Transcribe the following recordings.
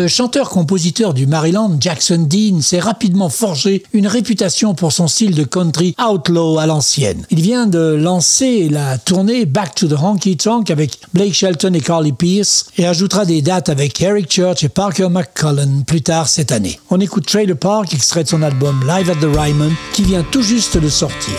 Le chanteur-compositeur du Maryland, Jackson Dean, s'est rapidement forgé une réputation pour son style de country outlaw à l'ancienne. Il vient de lancer la tournée Back to the Honky Tonk avec Blake Shelton et Carly Pierce et ajoutera des dates avec Eric Church et Parker McCullen plus tard cette année. On écoute Trailer Park, extrait de son album Live at the Ryman, qui vient tout juste de sortir.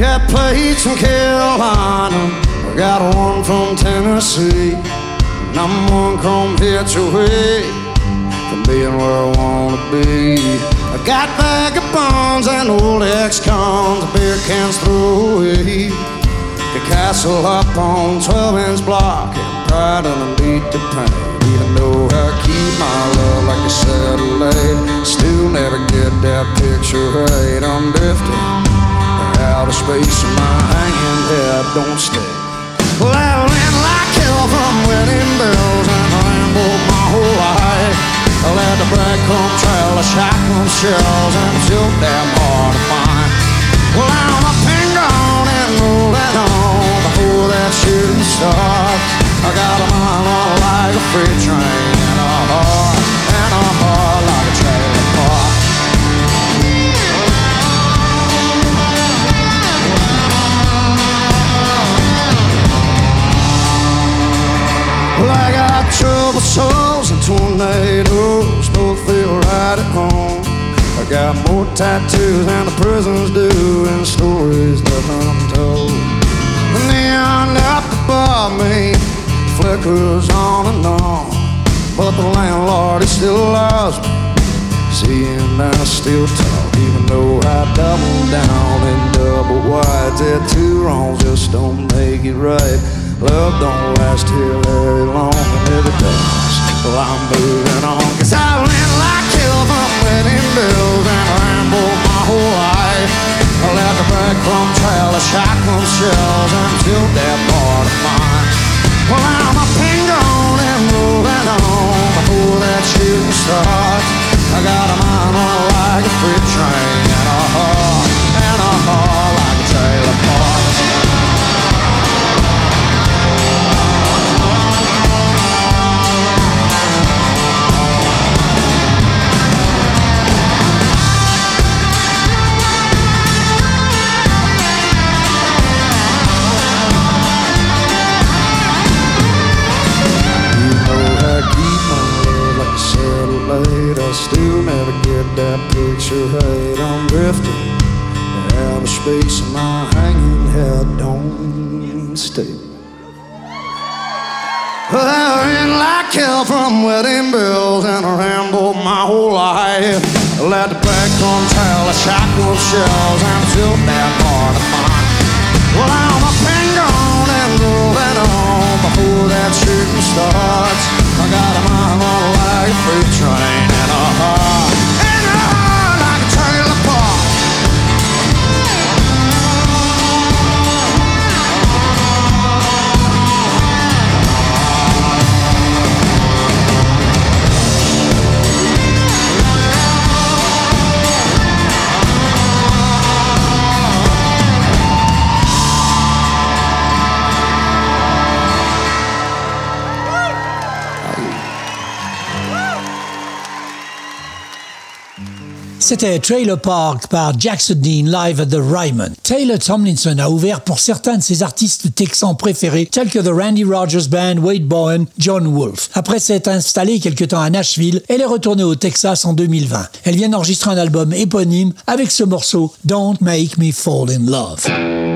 Got plates from Carolina, I got one from Tennessee. And I'm one chrome hitch away from being where I wanna be. I got vagabonds and old ex-cons, beer cans throw away. The castle up on 12 inch block, and pride underneath the paint. Even though I keep my love like a satellite, still never get that picture right. I'm drifting out of space and my hanging head don't stay. Well, ran like hell from wedding bells and rambled my whole life. I let the breadcrumb trail, the shotgun shells, and it's so damn hard to find. Well, I'm up and gone and rolling on before that shooting starts. I got a mind on like a freight train home. I got more tattoos than the prisons do, and stories left untold. The neon up above me flickers on and on, but the landlord he still loves me. See, and I still talk, even though I double down and double wide. That two wrongs just don't make it right. Love don't last here very long, and if it does, well, I'm moving on. Cause I wedding bells and rambled my whole life. I let the breadcrumb trail, the shotgun shells, until that part of mine. Well, I'm and gone and moving on before that shooting starts. I got a mind on like a freight train and a heart, shotgun shells, and still that part of mine. Well, I'm up and gone and rolling on before that shooting starts. I got a mind on like a freight train C'était Trailer Park par Jackson Dean live at the Ryman. Taylor Tomlinson a ouvert pour certains de ses artistes texans préférés tels que The Randy Rogers Band, Wade Bowen, John Wolfe. Après s'être installée quelque temps à Nashville, elle est retournée au Texas en 2020. Elle vient d'enregistrer un album éponyme avec ce morceau Don't Make Me Fall in Love.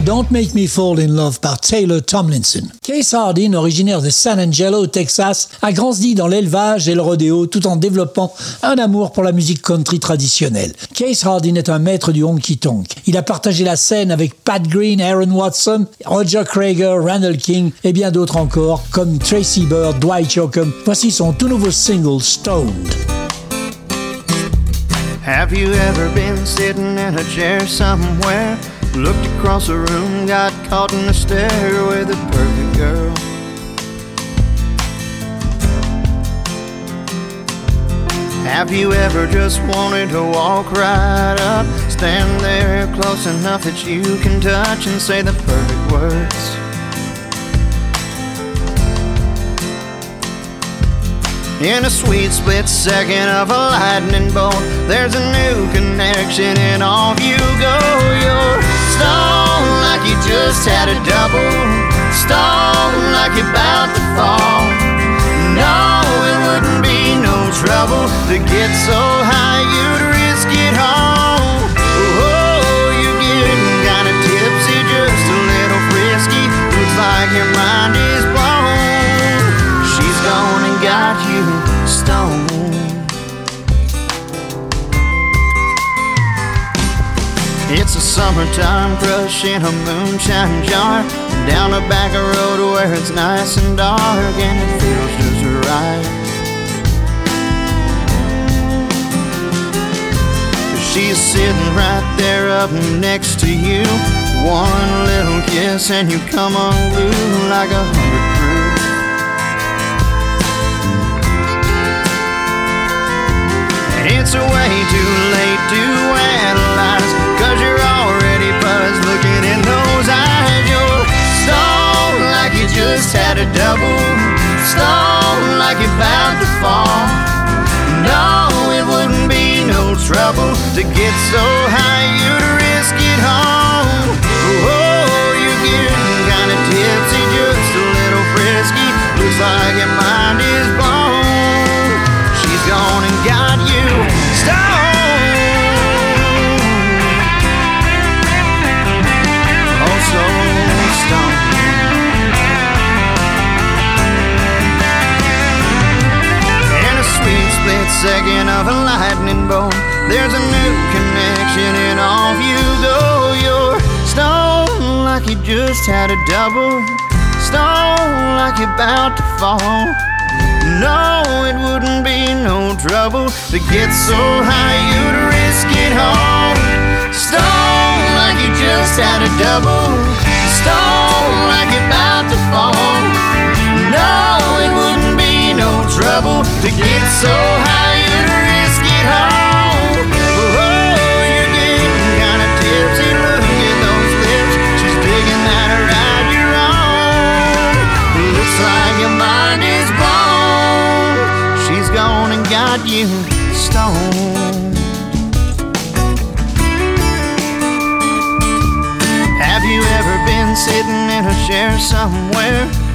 Don't Make Me Fall in Love par Taylor Tomlinson. Case Hardin, originaire de San Angelo, Texas, a grandi dans l'élevage et le rodéo tout en développant un amour pour la musique country traditionnelle. Case Hardin est un maître du honky-tonk. Il a partagé la scène avec Pat Green, Aaron Watson, Roger Krager, Randall King et bien d'autres encore, comme Tracy Bird, Dwight Yoakam. Voici son tout nouveau single, Stoned. Have you ever been sitting in a chair somewhere? Looked across the room, got caught in a stare with a perfect girl. Have you ever just wanted to walk right up? Stand there close enough that you can touch and say the perfect words. In a sweet split second of a lightning bolt, there's a new connection, and off you go. You're stoned like you just had a double, stoned like you're about to fall. No, it wouldn't be no trouble to get so high you'd summertime crush in a moonshine jar Down a back road where it's nice and dark And it feels just right. She's sitting right there up next to you One little kiss and you come unglued like a hundred proof. It's way too late to analyze buzzed looking in those eyes. You're stoned like you just had a double. Stoned like you're about to fall. No, it wouldn't be no trouble To get so high you'd risk it all. Oh, you're getting kinda tipsy Just a little frisky. Looks like your mind is blown. She's gone and got you. Stoned. Of a lightning bolt. There's a new connection, and off you go. You're stone like you just had a double, stone like you're about to fall. No, it wouldn't be no trouble to get so high you'd risk it all. Stone like you just had a double, stone like you're about to trouble to get so high you'd risk it all. Oh, you're getting kinda tipsy. Look at those lips. She's digging that ride you're on. Looks like your mind is blown. She's gone and got you stoned. Have you ever been sitting in a chair somewhere?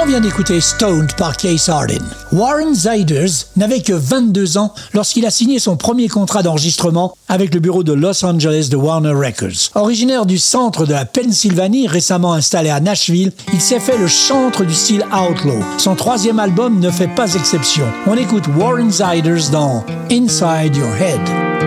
On vient d'écouter Stoned par Case Hardin. Warren Ziders n'avait que 22 ans lorsqu'il a signé son premier contrat d'enregistrement avec le bureau de Los Angeles de Warner Records. Originaire du centre de la Pennsylvanie, récemment installé à Nashville, il s'est fait le chantre du style outlaw. Son troisième album ne fait pas exception. On écoute Warren Ziders dans Inside Your Head.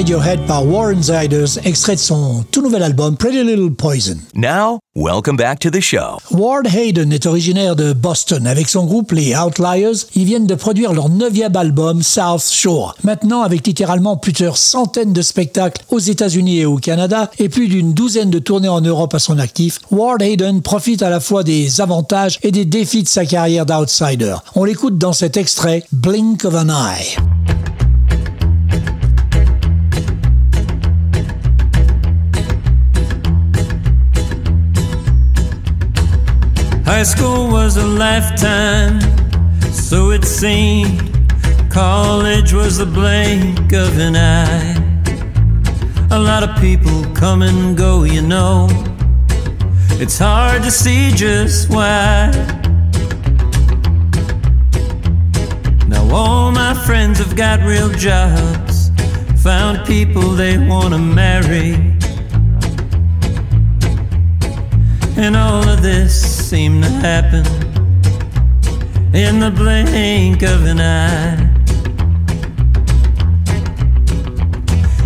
Inside Your Head par Warren Ziders, extrait de son tout nouvel album Pretty Little Poison. Now, welcome back to the show. Ward Hayden est originaire de Boston. Avec son groupe les Outliers, ils viennent de produire leur neuvième album South Shore. Maintenant, avec littéralement plusieurs centaines de spectacles aux États-Unis et au Canada et plus d'une douzaine de tournées en Europe à son actif, Ward Hayden profite à la fois des avantages et des défis de sa carrière d'outsider. On l'écoute dans cet extrait Blink of an Eye. High school was a lifetime, so it seemed. College was the blink of an eye. A lot of people come and go, you know. It's hard to see just why. Now, all my friends have got real jobs, found people they want to marry. And all of this seemed to happen in the blink of an eye.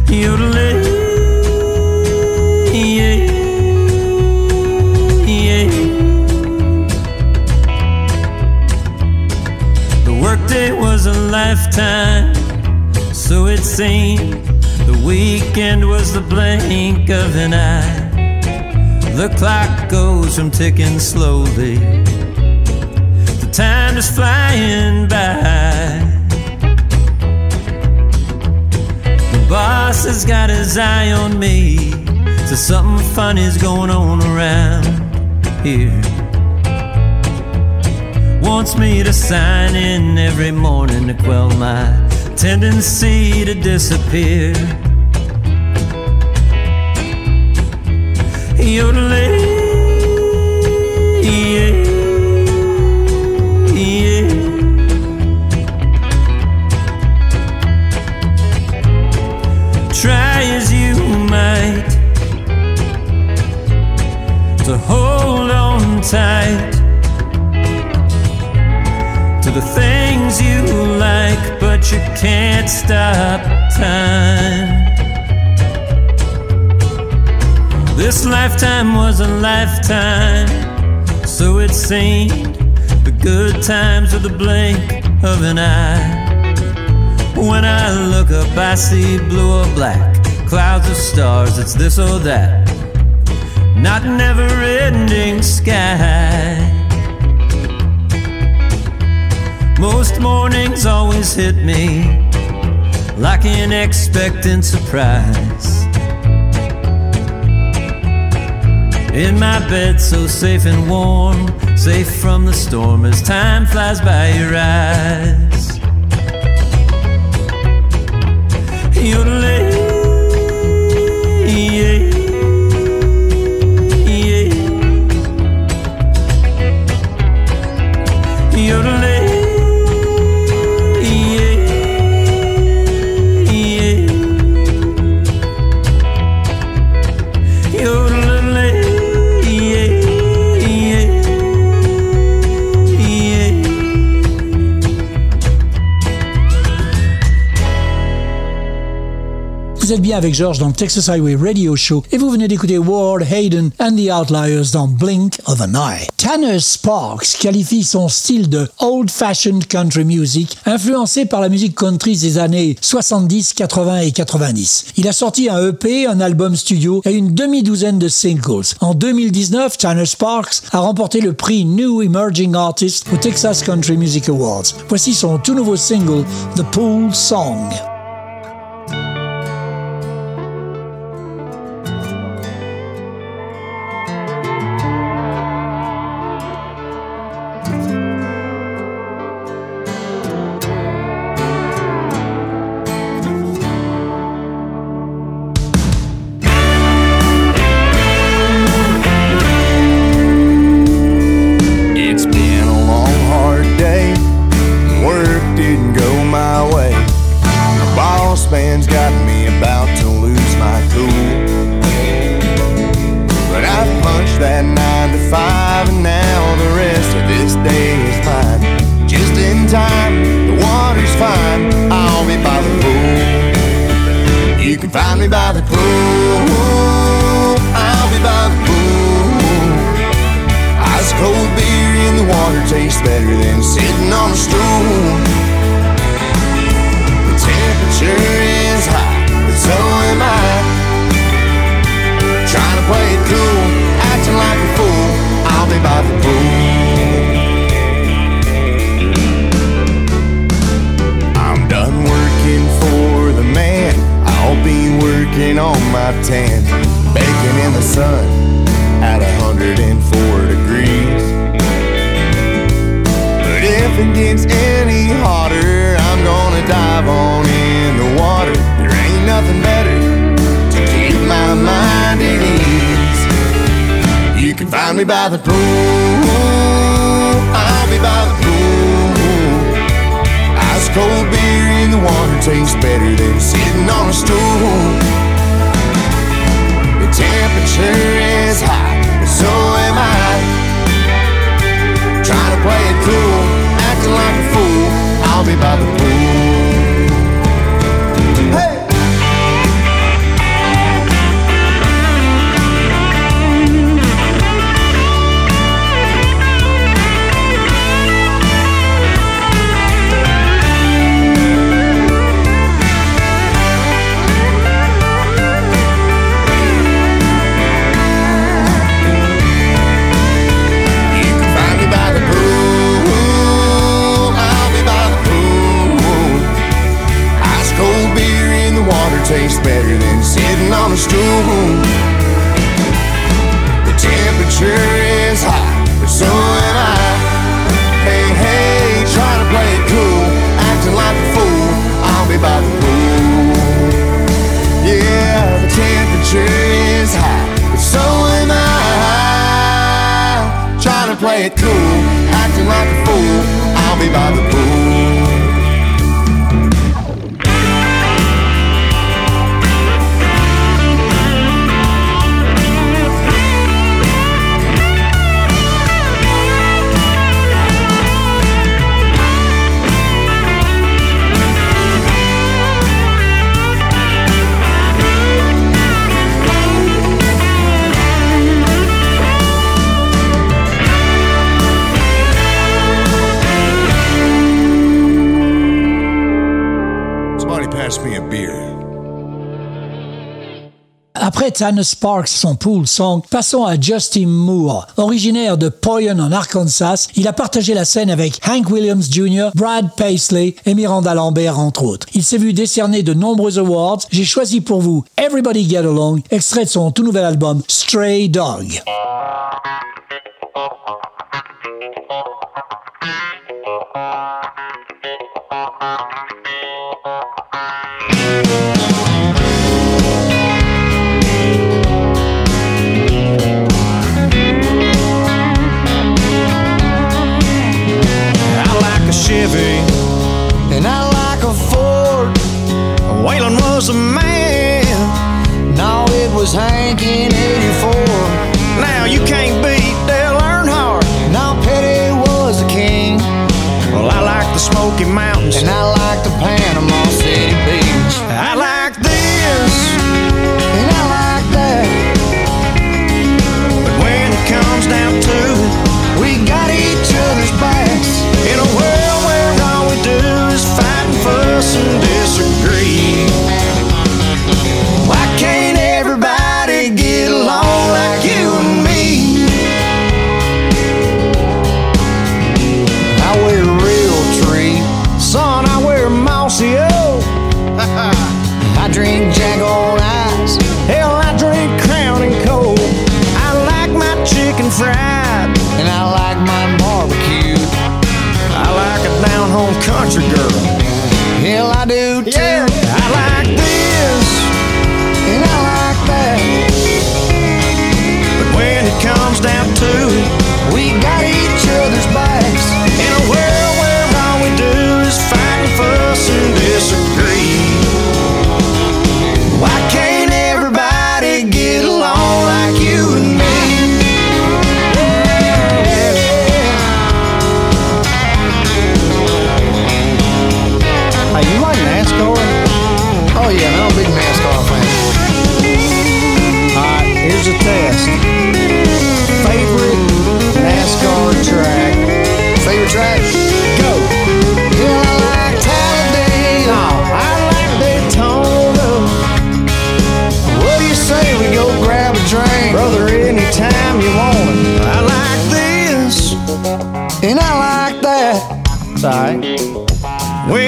Yodeling, yeah. The workday was a lifetime, so it seemed. The weekend was the blink of an eye. The clock goes from ticking slowly. The time is flying by. The boss has got his eye on me. So something funny's going on around here. Wants me to sign in every morning to quell my tendency to disappear. You lay yeah yeah Try as you might to hold on tight To the things you like, but you can't stop time. This lifetime was a lifetime, so it seemed. The good times with the blink of an eye. When I look up, I see blue or black, clouds of stars, it's this or that. Not never ending sky. Most mornings always hit me like an expectant surprise. In my bed, so safe and warm, safe from the storm as time flies by your eyes. Avec George dans Texas Highway Radio Show et vous venez d'écouter Ward Hayden and the Outliers dans Blink of an Eye. Tanner Sparks qualifie son style de old-fashioned country music influencé par la musique country des années 70, 80 et 90. Il a sorti un EP, un album studio et une demi-douzaine de singles. En 2019, Tanner Sparks a remporté le prix New Emerging Artist au Texas Country Music Awards. Voici son tout nouveau single, The Pool Song. Me by the pool. I'll be by the pool. Ice cold beer in the water tastes better than sitting on a stool. The temperature is high, but so am I. Trying to play it cool, acting like a fool. I'll be by the pool. Après Sparks, son pool song, passons à Justin Moore. Originaire de Poyen en Arkansas, il a partagé la scène avec Hank Williams Jr., Brad Paisley et Miranda Lambert, entre autres. Il s'est vu décerner de nombreux awards. J'ai choisi pour vous Everybody Get Along, extrait de son tout nouvel album Stray Dog. Was Hank in 84. Now you can't beat Dale Earnhardt. No, Petty was the king. Well, I like the Smoky Mountains and I home country girl. Hell, I do too. I like this, and I like that. But when it comes down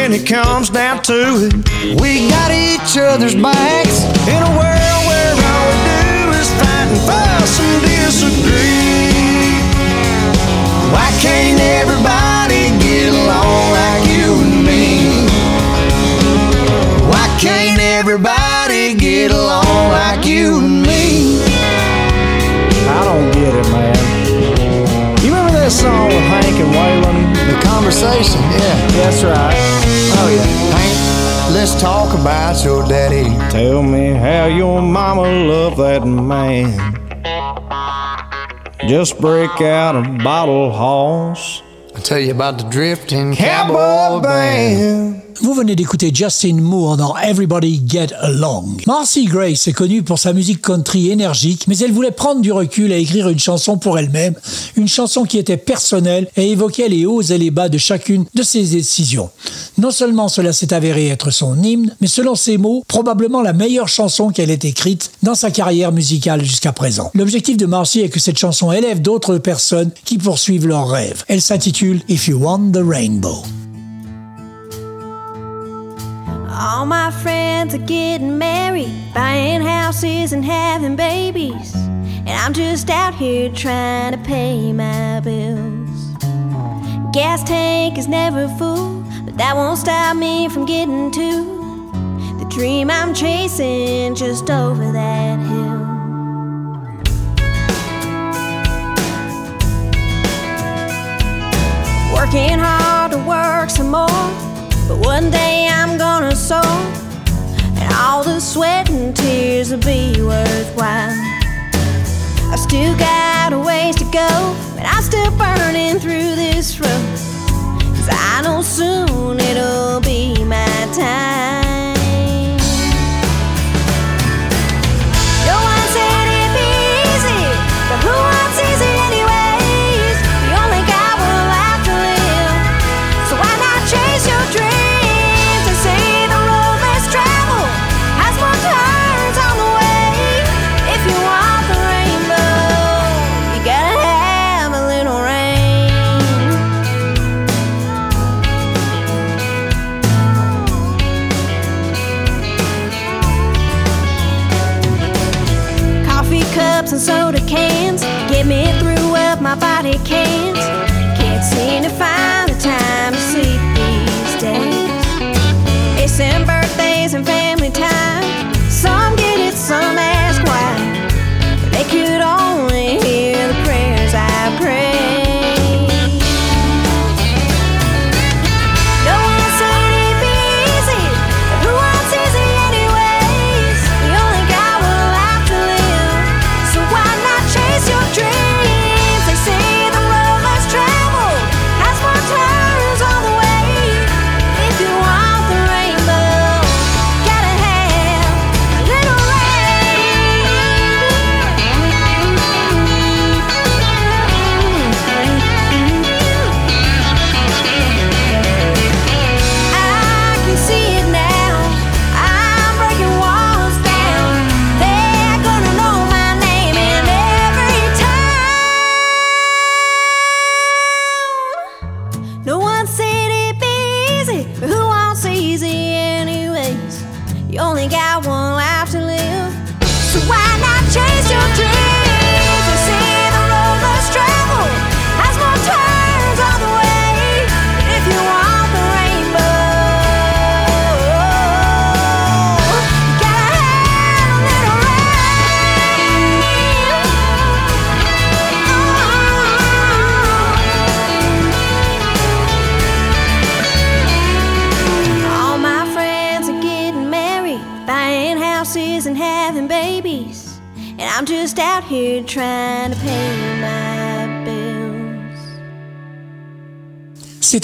when it comes down to it. We got each other's backs in a world where all we do is fight and fuss and disagree. Why can't everybody get along like you and me? Why can't everybody get along like you and me? song with Hank and Waylon. The conversation, yeah, that's right. Oh yeah, Hank, let's talk about your daddy. Tell me how your mama loved that man. Just break out a bottle, hoss. I'll tell you about the drifting cowboy, cowboy band. band. Vous venez d'écouter Justin Moore dans Everybody Get Along. Marcy Grace est connue pour sa musique country énergique, mais elle voulait prendre du recul et écrire une chanson pour elle-même, une chanson qui était personnelle et évoquait les hauts et les bas de chacune de ses décisions. Non seulement cela s'est avéré être son hymne, mais selon ses mots, probablement la meilleure chanson qu'elle ait écrite dans sa carrière musicale jusqu'à présent. L'objectif de Marcy est que cette chanson élève d'autres personnes qui poursuivent leurs rêves. Elle s'intitule If You Want the Rainbow. All my friends are getting married, buying houses and having babies. And I'm just out here trying to pay my bills. Gas tank is never full, but that won't stop me from getting to the dream I'm chasing just over that hill. Working hard to work some more, but one day I'm gonna soar, and all the sweat and tears will be worthwhile. I still got a ways to go, but I'm still burning through this road. Cause I know soon it'll be my time.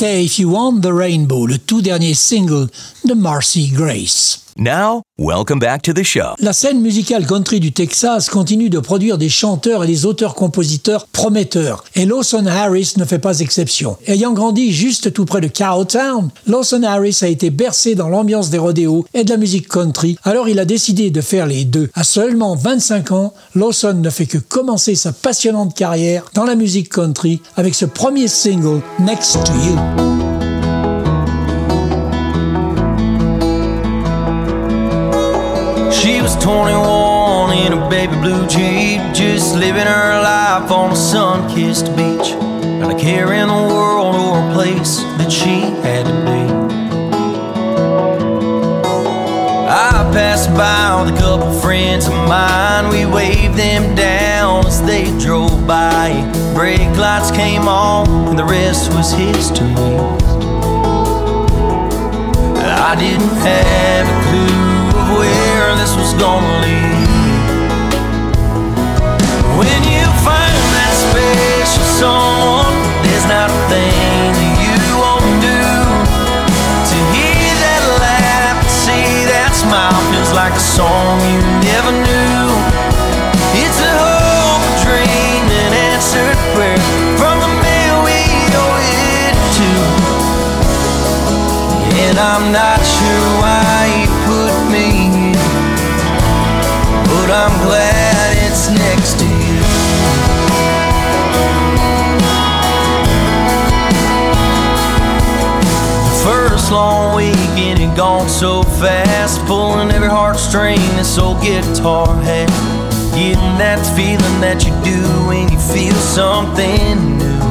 que If You Want the Rainbow, le tout dernier single de Marcy Grace. Now, welcome back to the show. La scène musicale country du Texas continue de produire des chanteurs et des auteurs-compositeurs prometteurs, et Lawson Harris ne fait pas exception. Ayant grandi juste tout près de Cowtown, Lawson Harris a été bercé dans l'ambiance des rodéos et de la musique country, alors il a décidé de faire les deux. À seulement 25 ans, Lawson ne fait que commencer sa passionnante carrière dans la musique country avec ce premier single, Next to You. 21 in a baby blue Jeep, just living her life on a sun kissed beach. Not a care in the world or a place that she had to be. I passed by with a couple friends of mine. We waved them down as they drove by. Brake lights came on, and the rest was history. I didn't have a clue of where this was gonna lead. When you find that special someone, there's not a thing that you won't do. To hear that laugh, to see that smile feels like a song you never knew. It's a hope, a dream, an answered prayer from the man we owe it to. And I'm not sure why I'm glad it's next to you. First long weekend had gone so fast, pulling every heartstring this old guitar had. Getting that feeling that you do when you feel something new.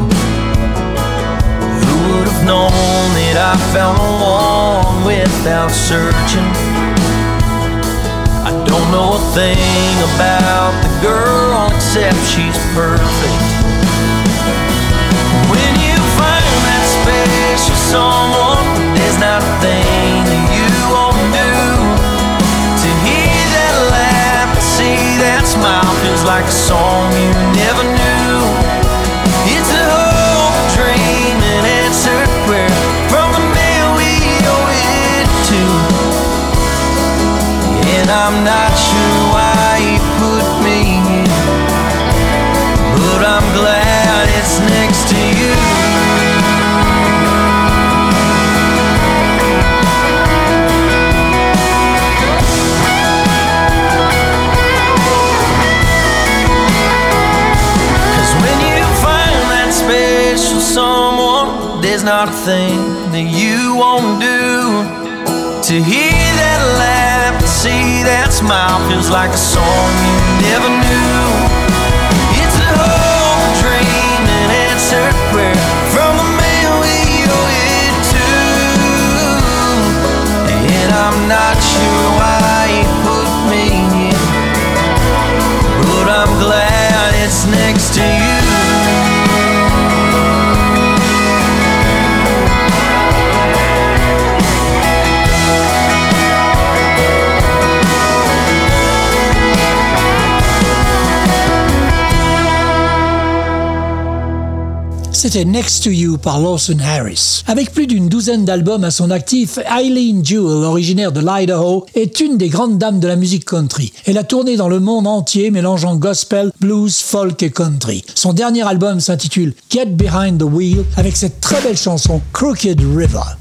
Who would have known that I found the one without searching? Don't know a thing about the girl except she's perfect. When you find that special someone, there's not a thing that you won't do. To hear that laugh, to see that smile feels like a song you never I'm not sure why he put me here, but I'm glad it's next to you. Cause when you find that special someone, there's not a thing that you won't do. To hear that laugh, that smile feels like a song you never knew. It's a hope, dream, an answered prayer C'était Next to You par Lawson Harris. Avec plus d'une douzaine d'albums à son actif, Eileen Jewell, originaire de l'Idaho, est une des grandes dames de la musique country. Elle a tourné dans le monde entier mélangeant gospel, blues, folk et country. Son dernier album s'intitule Get Behind the Wheel avec cette très belle chanson Crooked River.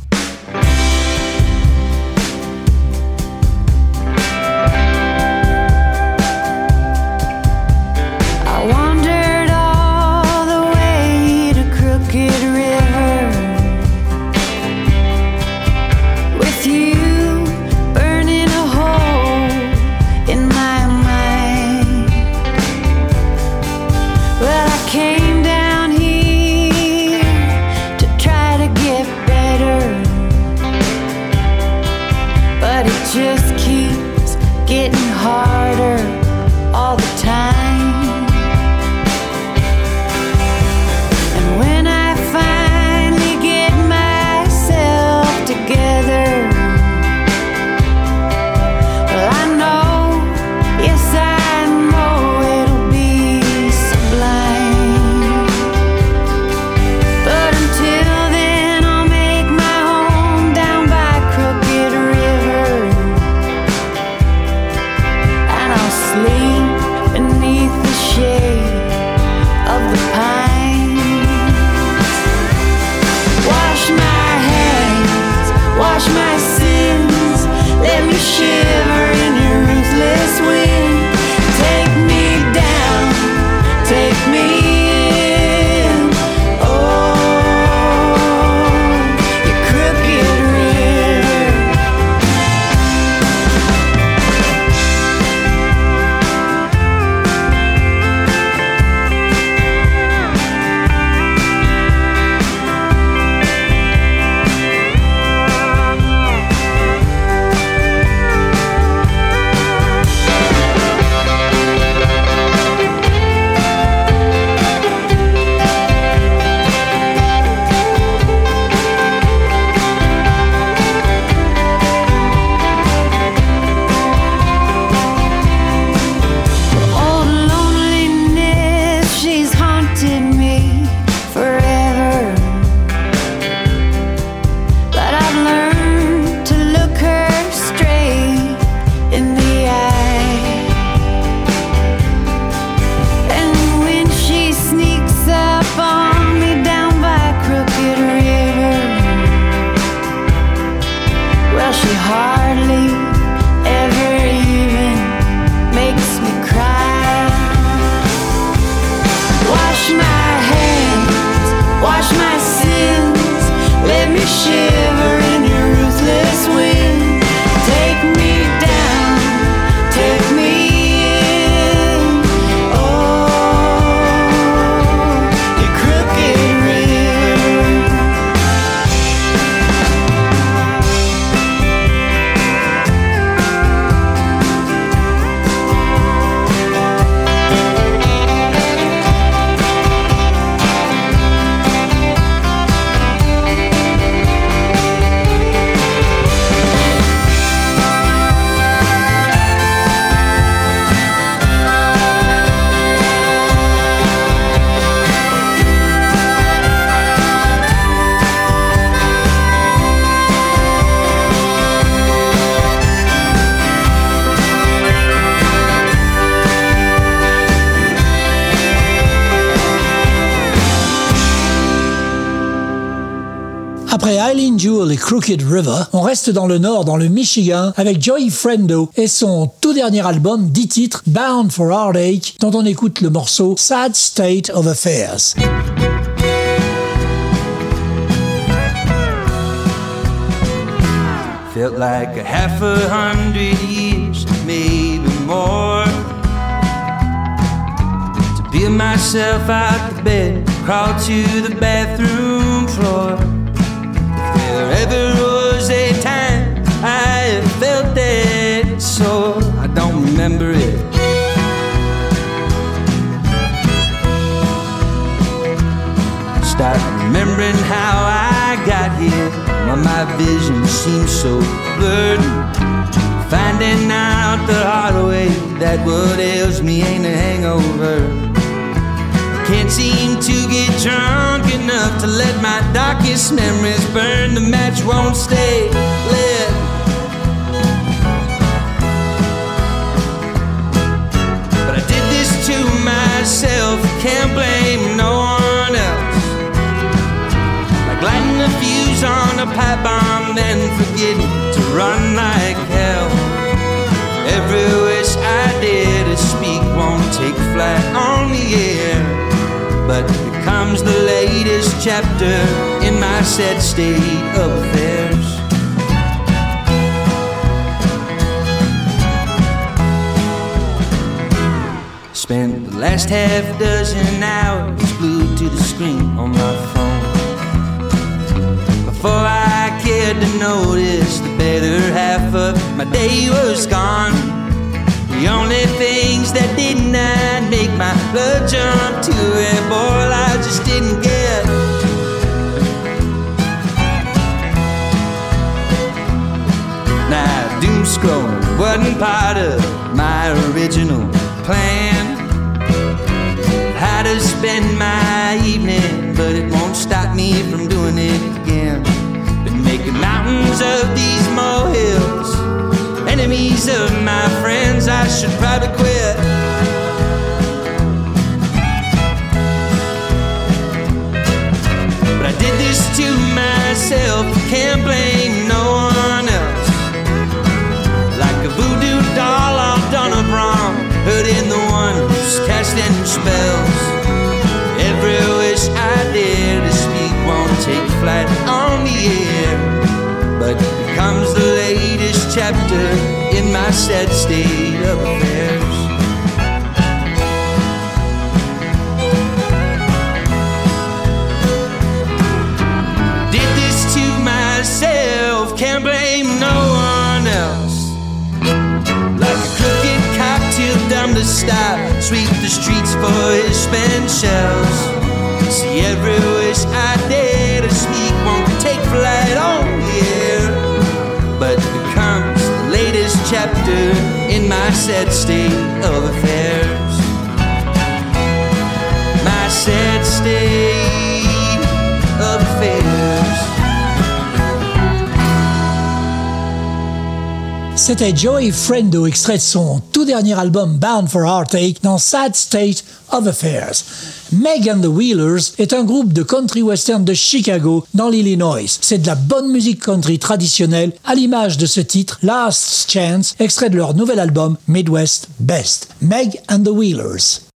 Après Eileen Jewell et Crooked River, on reste dans le nord, dans le Michigan, avec Joey Frendo et son tout dernier album, 10 titres, Bound for Heartache, dont on écoute le morceau Sad State of Affairs. There was a time I felt that so I don't remember it. Start remembering how I got here. Why my vision seems so blurred. Finding out the hard way that what ails me ain't a hangover. Can't seem to get drunk enough to let my darkest memories burn. The match won't stay lit. But I did this to myself, can't blame no one else. Like lighting a fuse on a pipe bomb, then forgetting to run like hell. Every wish I dare to speak won't take flight on the air. But here comes the latest chapter in my sad state of affairs. Spent the last half dozen hours glued to the screen on my phone. Before I cared to notice, the better half of my day was gone. The only things that did not make my blood jump to a boil I just didn't get. Now, doom wasn't part of my original plan. How to spend my evening, but it won't stop me from doing it again. Been making mountains of these molehills, enemies of my friends. I should probably quit. But I did this to myself, can't blame no one else. Like a voodoo doll all done up wrong, hurting the one who's casting spells. Every wish I dare to speak won't take flight on the air. But comes the latest chapter in my sad state of affairs. Did this to myself, can't blame no one else. Like a crooked cocktail dumb to stop, sweep the streets for his spent shells. See every wish I dare to speak won't take flight chapter in my sad state of affairs. My sad state of affairs. C'était Joey Frendo, extrait de son tout dernier album Bound for Heartache dans Sad State of Affairs. Meg and the Wheelers est un groupe de country western de Chicago, dans l'Illinois. C'est de la bonne musique country traditionnelle, à l'image de ce titre Last Chance, extrait de leur nouvel album Midwest Best. Meg and the Wheelers.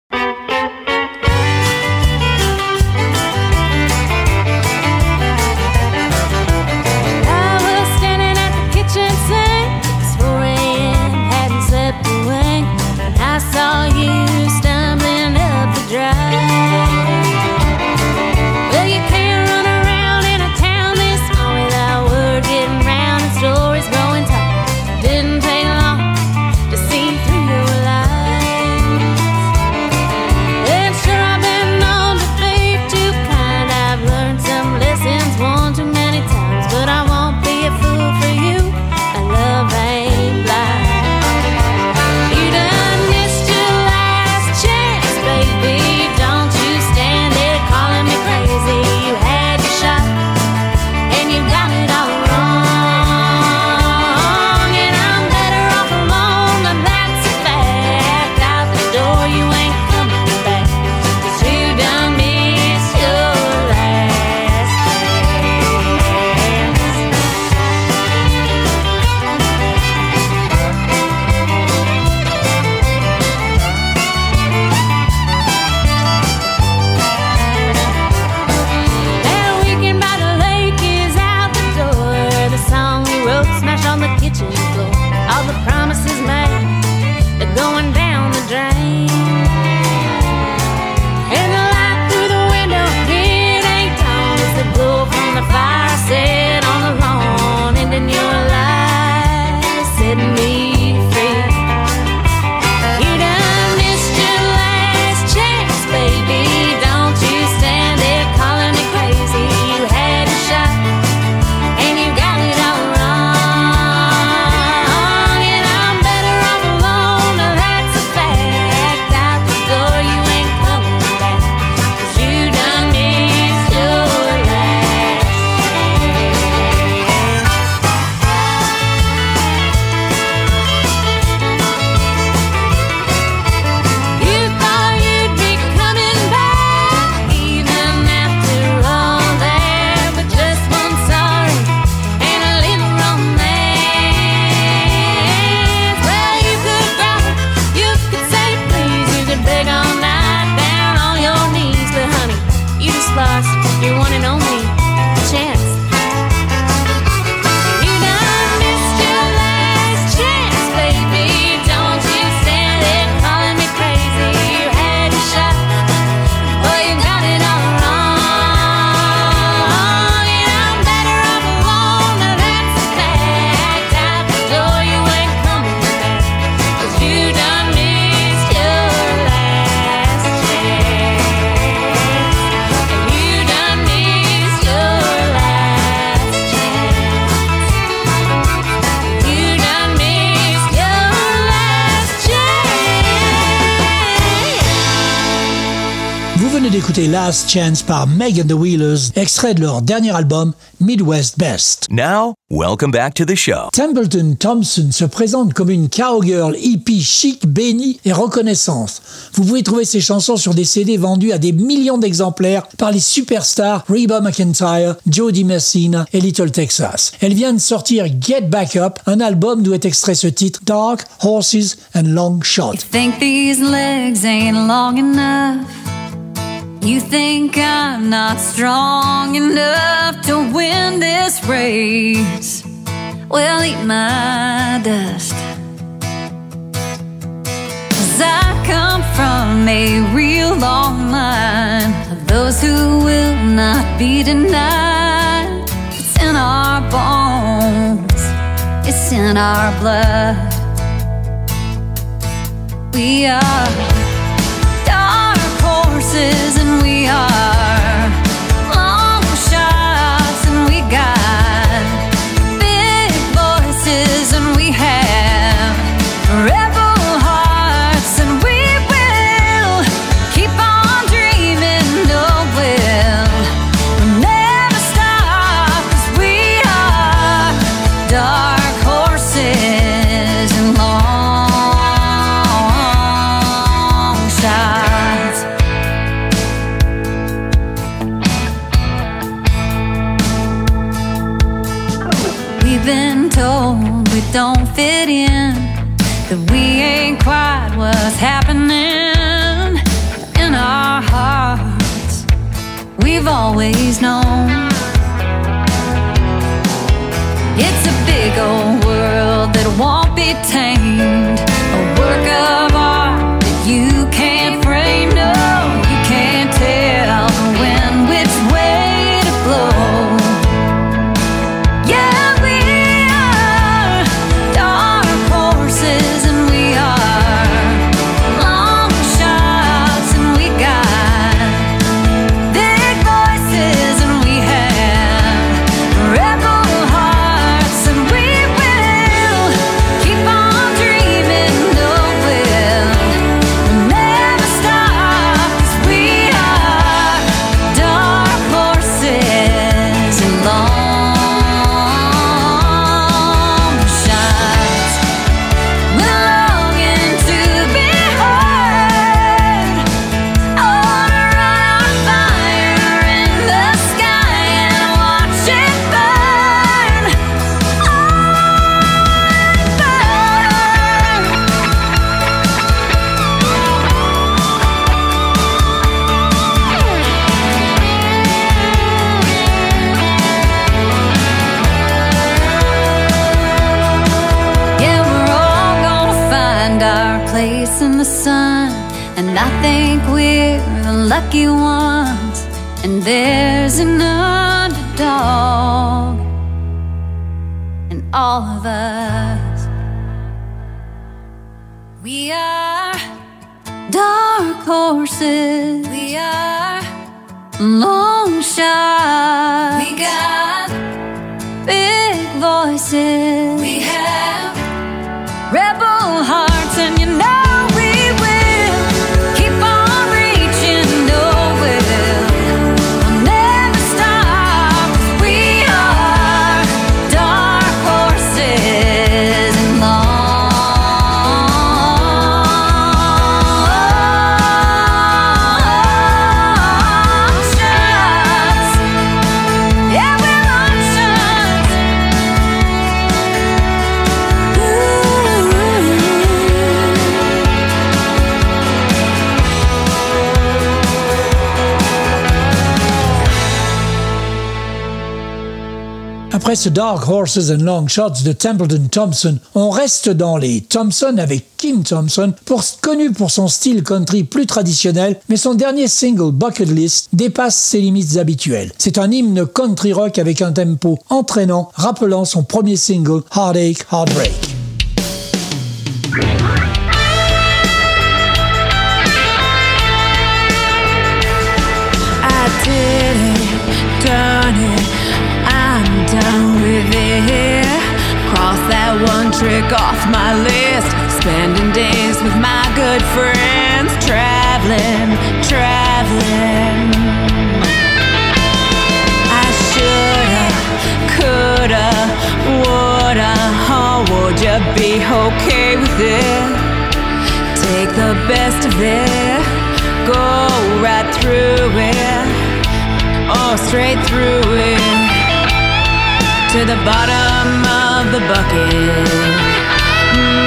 Last Chance par Meg and the Wheelers, extrait de leur dernier album Midwest Best. Now, welcome back to the show. Templeton Thompson se présente comme une cowgirl hippie chic, bénie et reconnaissante. Vous pouvez trouver ses chansons sur des CD vendus à des millions d'exemplaires par les superstars Reba McIntyre, Jody Messina et Little Texas. Elle vient de sortir Get Back Up, un album d'où est extrait ce titre Dark Horses and Long Shot. think these legs ain't long enough? You think I'm not strong enough to win this race. Well, eat my dust. Cause I come from a real long line of those who will not be denied. It's in our bones, it's in our blood. We are dark horses we are Après ce Dark Horses and Long Shots de Templeton Thompson, on reste dans les Thompson avec Kim Thompson, connu pour son style country plus traditionnel, mais son dernier single Bucket List dépasse ses limites habituelles. C'est un hymne country rock avec un tempo entraînant, rappelant son premier single Heartache Heartbreak. trick off my list. Spending days with my good friends, traveling, traveling. I shoulda, coulda, woulda, oh, would you be okay with it? Take the best of it, go right through it, oh, straight through it to the bottom of the bucket.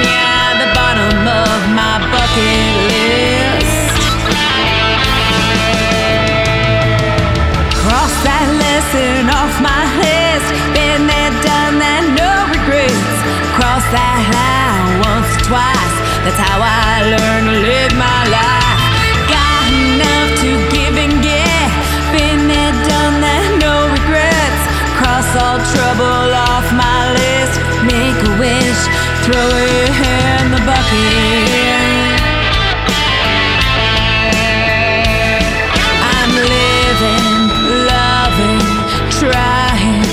Yeah, the bottom of my bucket list. Cross that lesson off my list. Been there, done that, no regrets. Cross that line once twice. That's how I learn to live my life. Throw it in the bucket. I'm living, loving, trying,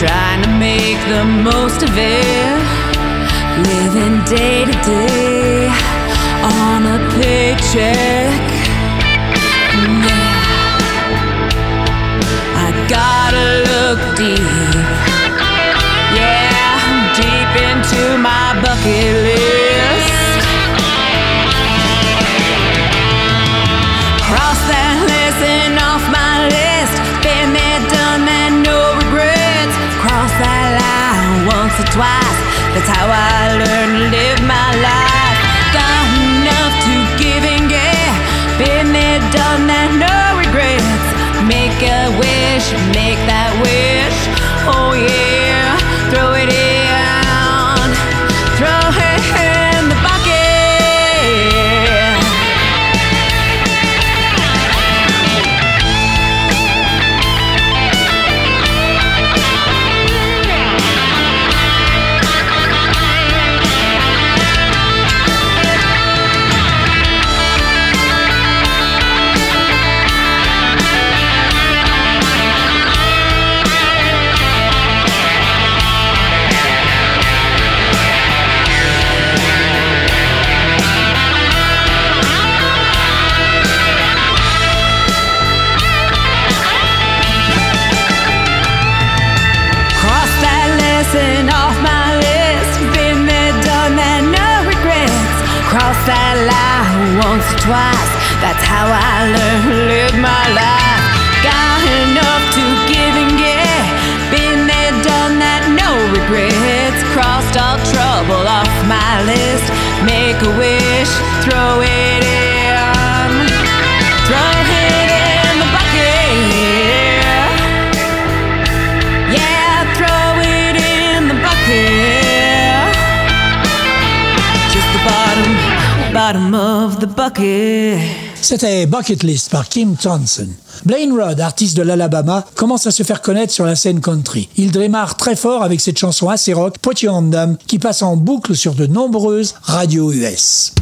trying to make the most of it. Living day to day on a paycheck. Into my bucket list. Cross that lesson off my list. Been there, done that, no regrets. Cross that line once or twice. That's how I learn to live my life. Got enough to give and get. Been there, done that, no regrets. Make a wish, make that wish. Oh yeah, twice. That's how I learn to live my life. Got enough to give and get. Been there, done that, no regrets. Crossed all trouble off my list. Make a wish, throw it in. C'était Bucket List par Kim Thompson. Blaine Rudd, artiste de l'Alabama, commence à se faire connaître sur la scène country. Il démarre très fort avec cette chanson assez rock, Put You On Them, qui passe en boucle sur de nombreuses radios US.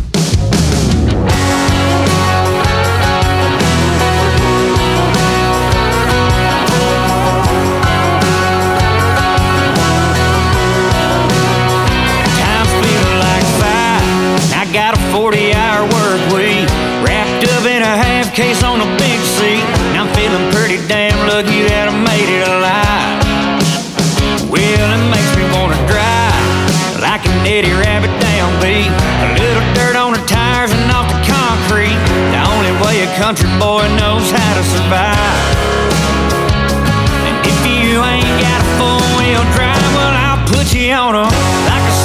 A half case on a big seat. And I'm feeling pretty damn lucky that I made it alive. Well, it makes me wanna drive like an Eddie Rabbitt downbeat. A little dirt on the tires and off the concrete. The only way a country boy knows how to survive. And if you ain't got a four wheel drive, well, I'll put you on 'em like a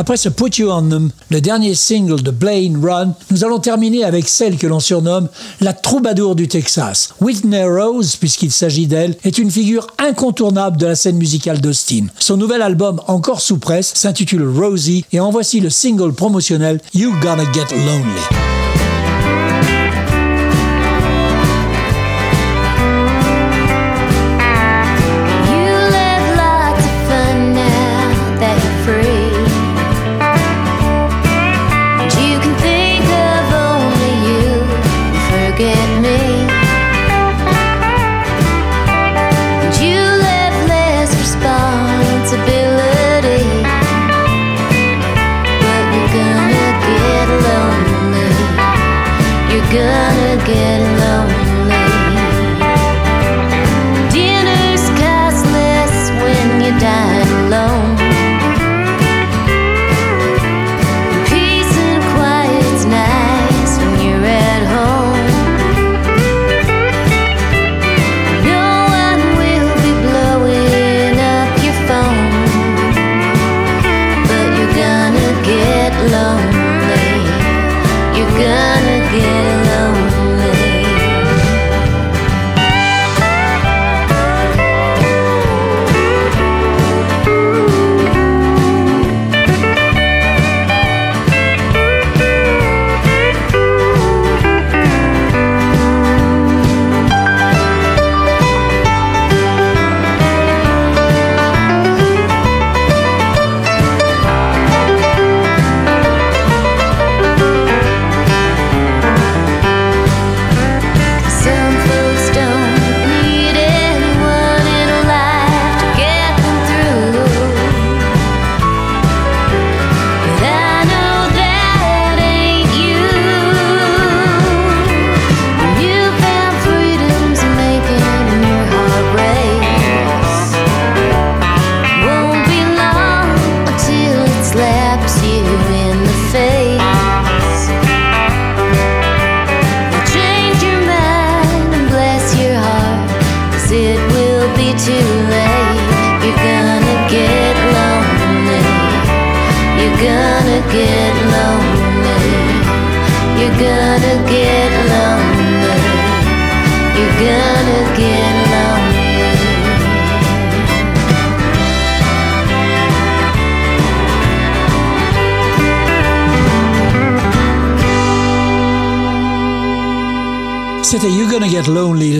Après ce Put You On Them, le dernier single de Blaine Run, nous allons terminer avec celle que l'on surnomme la troubadour du Texas. Whitney Rose, puisqu'il s'agit d'elle, est une figure incontournable de la scène musicale d'Austin. Son nouvel album, encore sous presse, s'intitule Rosie et en voici le single promotionnel You Gonna Get Lonely.